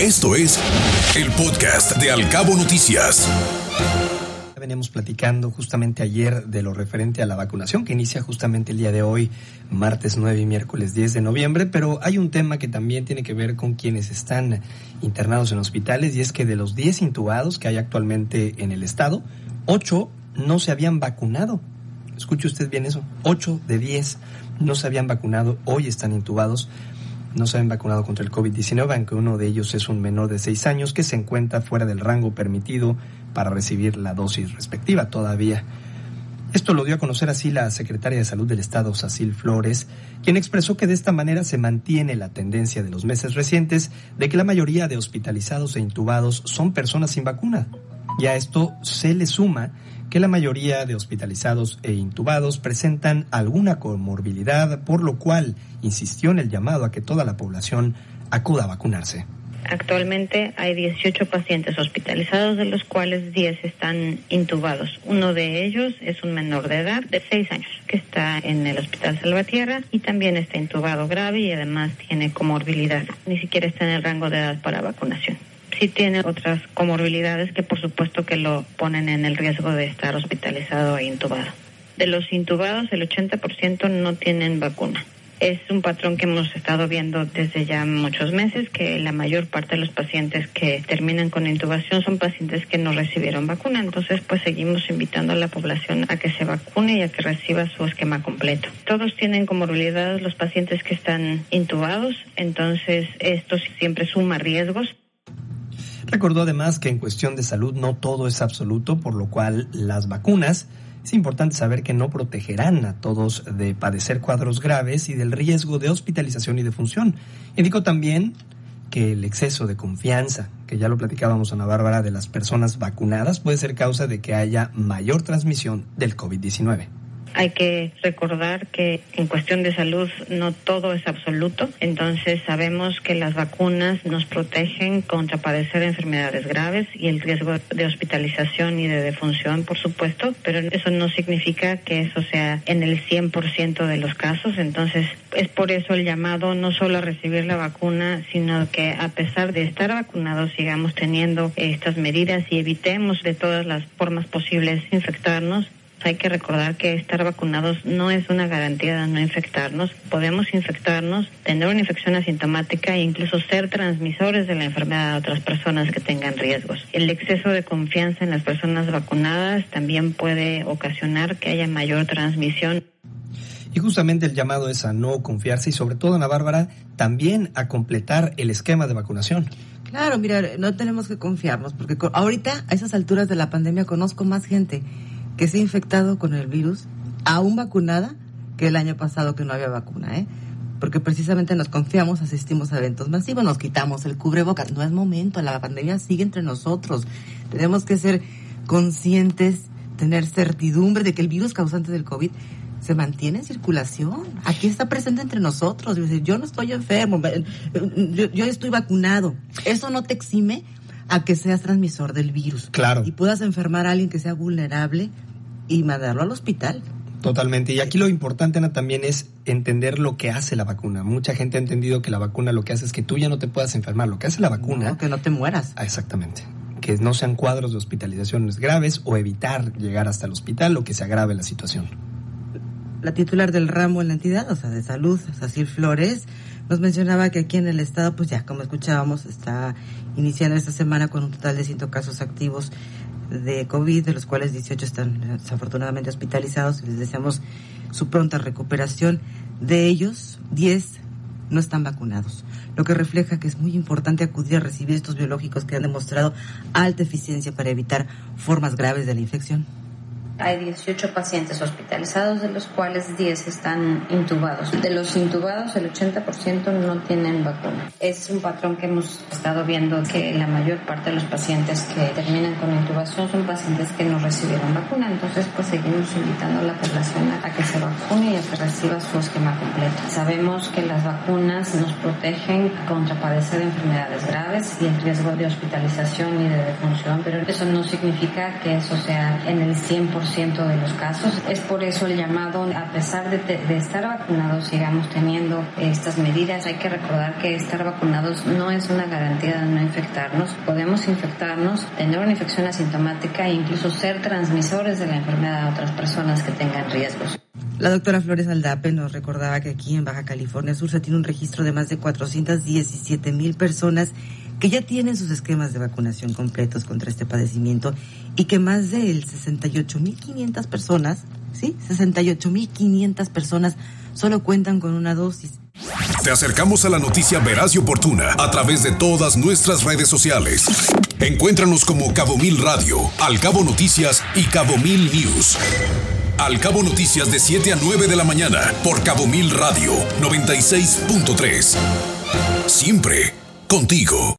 Esto es el podcast de Alcabo Noticias. Veníamos platicando justamente ayer de lo referente a la vacunación que inicia justamente el día de hoy, martes 9 y miércoles 10 de noviembre, pero hay un tema que también tiene que ver con quienes están internados en hospitales y es que de los 10 intubados que hay actualmente en el estado, 8 no se habían vacunado. Escuche usted bien eso, 8 de 10 no se habían vacunado, hoy están intubados no se han vacunado contra el COVID-19, aunque uno de ellos es un menor de 6 años que se encuentra fuera del rango permitido para recibir la dosis respectiva todavía. Esto lo dio a conocer así la secretaria de Salud del Estado, Sacil Flores, quien expresó que de esta manera se mantiene la tendencia de los meses recientes de que la mayoría de hospitalizados e intubados son personas sin vacuna. Y a esto se le suma que la mayoría de hospitalizados e intubados presentan alguna comorbilidad, por lo cual insistió en el llamado a que toda la población acuda a vacunarse. Actualmente hay 18 pacientes hospitalizados, de los cuales 10 están intubados. Uno de ellos es un menor de edad de 6 años que está en el Hospital Salvatierra y también está intubado grave y además tiene comorbilidad. Ni siquiera está en el rango de edad para vacunación sí tiene otras comorbilidades que por supuesto que lo ponen en el riesgo de estar hospitalizado e intubado. De los intubados, el 80% no tienen vacuna. Es un patrón que hemos estado viendo desde ya muchos meses, que la mayor parte de los pacientes que terminan con intubación son pacientes que no recibieron vacuna. Entonces, pues seguimos invitando a la población a que se vacune y a que reciba su esquema completo. Todos tienen comorbilidades los pacientes que están intubados, entonces esto siempre suma riesgos. Recordó además que en cuestión de salud no todo es absoluto, por lo cual las vacunas es importante saber que no protegerán a todos de padecer cuadros graves y del riesgo de hospitalización y de función. Indicó también que el exceso de confianza, que ya lo platicábamos Ana Bárbara, de las personas vacunadas puede ser causa de que haya mayor transmisión del COVID-19. Hay que recordar que en cuestión de salud no todo es absoluto, entonces sabemos que las vacunas nos protegen contra padecer enfermedades graves y el riesgo de hospitalización y de defunción, por supuesto, pero eso no significa que eso sea en el 100% de los casos, entonces es por eso el llamado no solo a recibir la vacuna, sino que a pesar de estar vacunados sigamos teniendo estas medidas y evitemos de todas las formas posibles infectarnos hay que recordar que estar vacunados no es una garantía de no infectarnos. Podemos infectarnos, tener una infección asintomática e incluso ser transmisores de la enfermedad a otras personas que tengan riesgos. El exceso de confianza en las personas vacunadas también puede ocasionar que haya mayor transmisión. Y justamente el llamado es a no confiarse y sobre todo, Ana Bárbara, también a completar el esquema de vacunación. Claro, mira, no tenemos que confiarnos porque ahorita a esas alturas de la pandemia conozco más gente que se ha infectado con el virus, aún vacunada, que el año pasado que no había vacuna, ¿eh? Porque precisamente nos confiamos, asistimos a eventos masivos, nos quitamos el cubrebocas. No es momento, la pandemia sigue entre nosotros. Tenemos que ser conscientes, tener certidumbre de que el virus causante del COVID se mantiene en circulación. Aquí está presente entre nosotros. Yo no estoy enfermo, yo, yo estoy vacunado. Eso no te exime a que seas transmisor del virus. Claro. Y puedas enfermar a alguien que sea vulnerable y mandarlo al hospital. Totalmente. Y aquí lo importante, Ana, también es entender lo que hace la vacuna. Mucha gente ha entendido que la vacuna lo que hace es que tú ya no te puedas enfermar. Lo que hace la vacuna... que no te mueras. Ah, exactamente. Que no sean cuadros de hospitalizaciones graves o evitar llegar hasta el hospital o que se agrave la situación. La titular del ramo en la entidad, o sea, de salud, Sacil Flores, nos mencionaba que aquí en el estado, pues ya como escuchábamos, está iniciando esta semana con un total de 100 casos activos de COVID, de los cuales 18 están desafortunadamente hospitalizados y les deseamos su pronta recuperación. De ellos, 10 no están vacunados, lo que refleja que es muy importante acudir a recibir estos biológicos que han demostrado alta eficiencia para evitar formas graves de la infección. Hay 18 pacientes hospitalizados, de los cuales 10 están intubados. De los intubados, el 80% no tienen vacuna. Es un patrón que hemos estado viendo que la mayor parte de los pacientes que terminan con intubación son pacientes que no recibieron vacuna. Entonces, pues seguimos invitando a la población a que se vacune y a que reciba su esquema completo. Sabemos que las vacunas nos protegen contra padecer enfermedades graves y el riesgo de hospitalización y de defunción, pero eso no significa que eso sea en el 100% 90% de los casos. Es por eso el llamado, a pesar de, de estar vacunados, sigamos teniendo estas medidas. Hay que recordar que estar vacunados no es una garantía de no infectarnos. Podemos infectarnos, tener una infección asintomática e incluso ser transmisores de la enfermedad a otras personas que tengan riesgos. La doctora Flores Aldape nos recordaba que aquí en Baja California Sur se tiene un registro de más de 417 mil personas que ya tienen sus esquemas de vacunación completos contra este padecimiento y que más de 68.500 personas, ¿sí? 68.500 personas solo cuentan con una dosis. Te acercamos a la noticia veraz y oportuna a través de todas nuestras redes sociales. Encuéntranos como Cabo Mil Radio, Al Cabo Noticias y Cabo Mil News. Al Cabo Noticias de 7 a 9 de la mañana por Cabo Mil Radio 96.3. Siempre contigo.